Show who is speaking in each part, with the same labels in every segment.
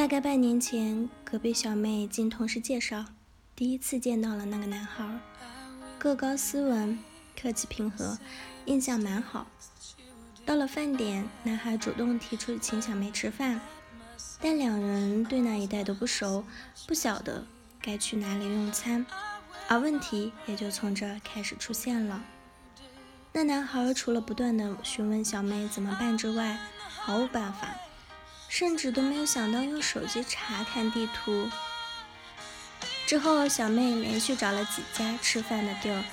Speaker 1: 大概半年前，隔壁小妹经同事介绍，第一次见到了那个男孩，个高斯文，客气平和，印象蛮好。到了饭点，男孩主动提出请小妹吃饭，但两人对那一带都不熟，不晓得该去哪里用餐，而问题也就从这开始出现了。那男孩除了不断的询问小妹怎么办之外，毫无办法，甚至都没有想到用手机查看地图。之后，小妹连续找了几家吃饭的地儿，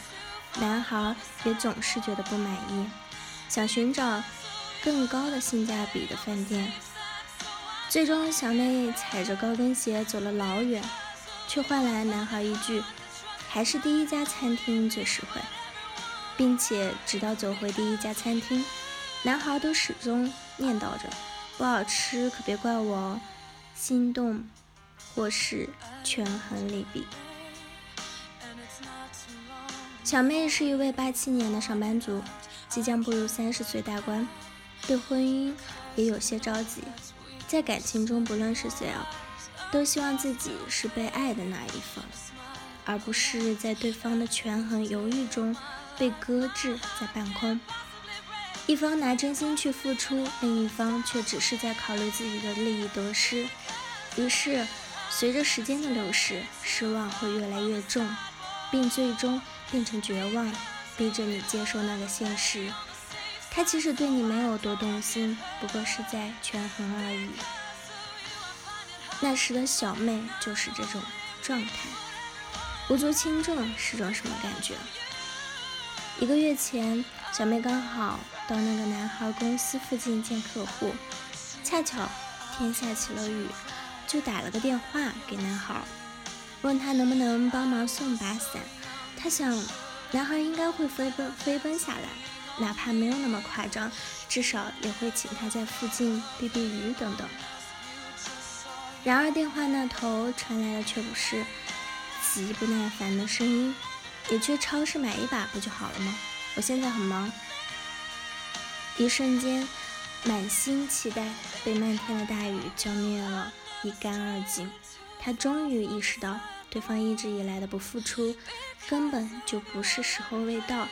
Speaker 1: 男孩也总是觉得不满意，想寻找更高的性价比的饭店。最终，小妹踩着高跟鞋走了老远，却换来男孩一句：“还是第一家餐厅最实惠。”并且直到走回第一家餐厅，男孩都始终念叨着：“不好吃可别怪我哦。”心动或是权衡利弊。小妹是一位八七年的上班族，即将步入三十岁大关，对婚姻也有些着急。在感情中，不论是谁啊，都希望自己是被爱的那一方，而不是在对方的权衡犹豫中。被搁置在半空，一方拿真心去付出，另一方却只是在考虑自己的利益得失。于是，随着时间的流逝，失望会越来越重，并最终变成绝望，逼着你接受那个现实：他其实对你没有多动心，不过是在权衡而已。那时的小妹就是这种状态，无足轻重是种什么感觉？一个月前，小妹刚好到那个男孩公司附近见客户，恰巧天下起了雨，就打了个电话给男孩，问他能不能帮忙送把伞。他想，男孩应该会飞奔飞奔下来，哪怕没有那么夸张，至少也会请他在附近避避雨等等。然而电话那头传来的却不是极不耐烦的声音。你去超市买一把不就好了吗？我现在很忙。一瞬间，满心期待被漫天的大雨浇灭了一干二净。他终于意识到，对方一直以来的不付出，根本就不是时候未到，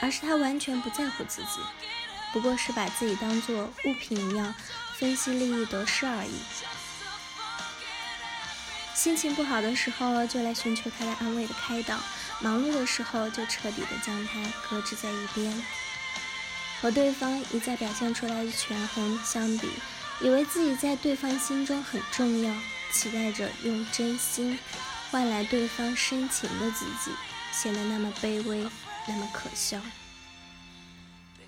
Speaker 1: 而是他完全不在乎自己，不过是把自己当做物品一样分析利益得失而已。心情不好的时候，就来寻求他的安慰的开导。忙碌的时候，就彻底的将他搁置在一边，和对方一再表现出来的权衡相比，以为自己在对方心中很重要，期待着用真心换来对方深情的自己，显得那么卑微，那么可笑。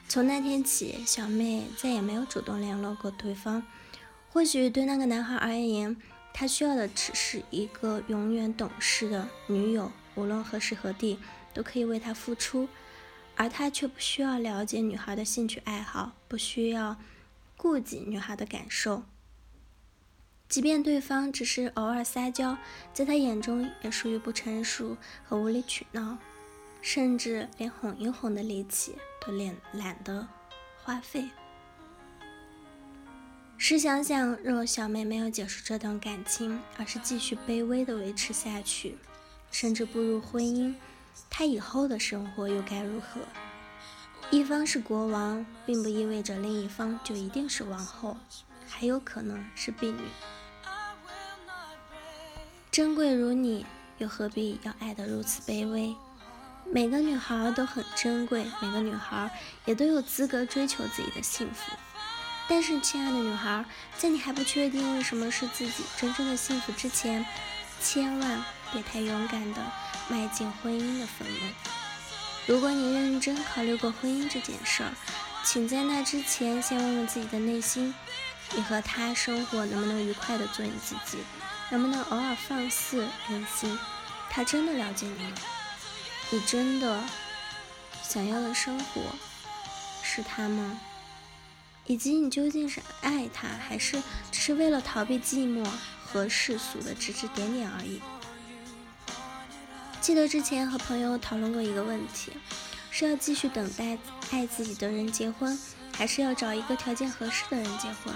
Speaker 1: 从那天起，小妹再也没有主动联络过对方。或许对那个男孩而言，他需要的只是一个永远懂事的女友。无论何时何地，都可以为他付出，而他却不需要了解女孩的兴趣爱好，不需要顾及女孩的感受。即便对方只是偶尔撒娇，在他眼中也属于不成熟和无理取闹，甚至连哄一哄的力气都懒懒得花费。试想想，若小妹没有结束这段感情，而是继续卑微的维持下去。甚至步入婚姻，她以后的生活又该如何？一方是国王，并不意味着另一方就一定是王后，还有可能是婢女。珍贵如你，又何必要爱得如此卑微？每个女孩都很珍贵，每个女孩也都有资格追求自己的幸福。但是，亲爱的女孩，在你还不确定什么是自己真正的幸福之前，千万别太勇敢的迈进婚姻的坟墓。如果你认真考虑过婚姻这件事儿，请在那之前先问问自己的内心：你和他生活能不能愉快的做你自己？能不能偶尔放肆任性？他真的了解你吗？你真的想要的生活是他吗？以及你究竟是爱他，还是只是为了逃避寂寞？和世俗的指指点点而已。记得之前和朋友讨论过一个问题：是要继续等待爱自己的人结婚，还是要找一个条件合适的人结婚？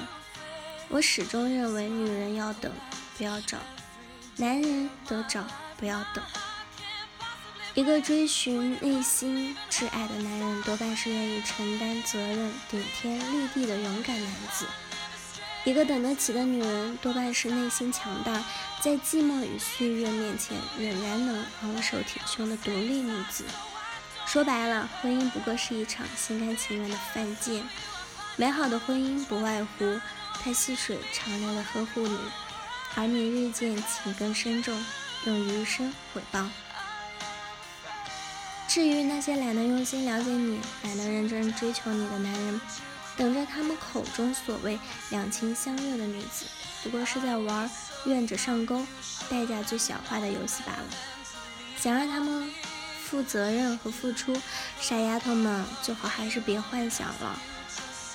Speaker 1: 我始终认为，女人要等，不要找；男人得找，不要等。一个追寻内心挚爱的男人，多半是愿意承担责任、顶天立地的勇敢男子。一个等得起的女人，多半是内心强大，在寂寞与岁月面前仍然能昂首挺胸的独立女子。说白了，婚姻不过是一场心甘情愿的犯贱。美好的婚姻不外乎他细水长流的呵护你，而你日渐情根深重，用余生回报。至于那些懒得用心了解你、懒得认真追求你的男人，等着他们口中所谓两情相悦的女子，不过是在玩愿者上钩、代价最小化的游戏罢了。想让他们负责任和付出，傻丫头们最好还是别幻想了。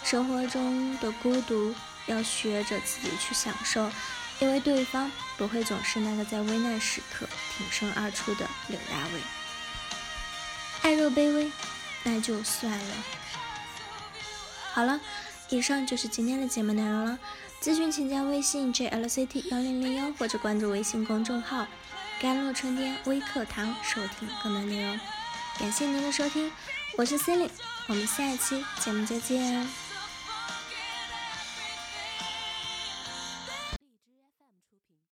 Speaker 1: 生活中的孤独要学着自己去享受，因为对方不会总是那个在危难时刻挺身而出的柳大伟。爱若卑微，那就算了。好了，以上就是今天的节目内容了。咨询请加微信 jlct 幺零零幺或者关注微信公众号“甘露春天微课堂”收听更多内容。感谢您的收听，我是 c e l i n e 我们下一期节目再见。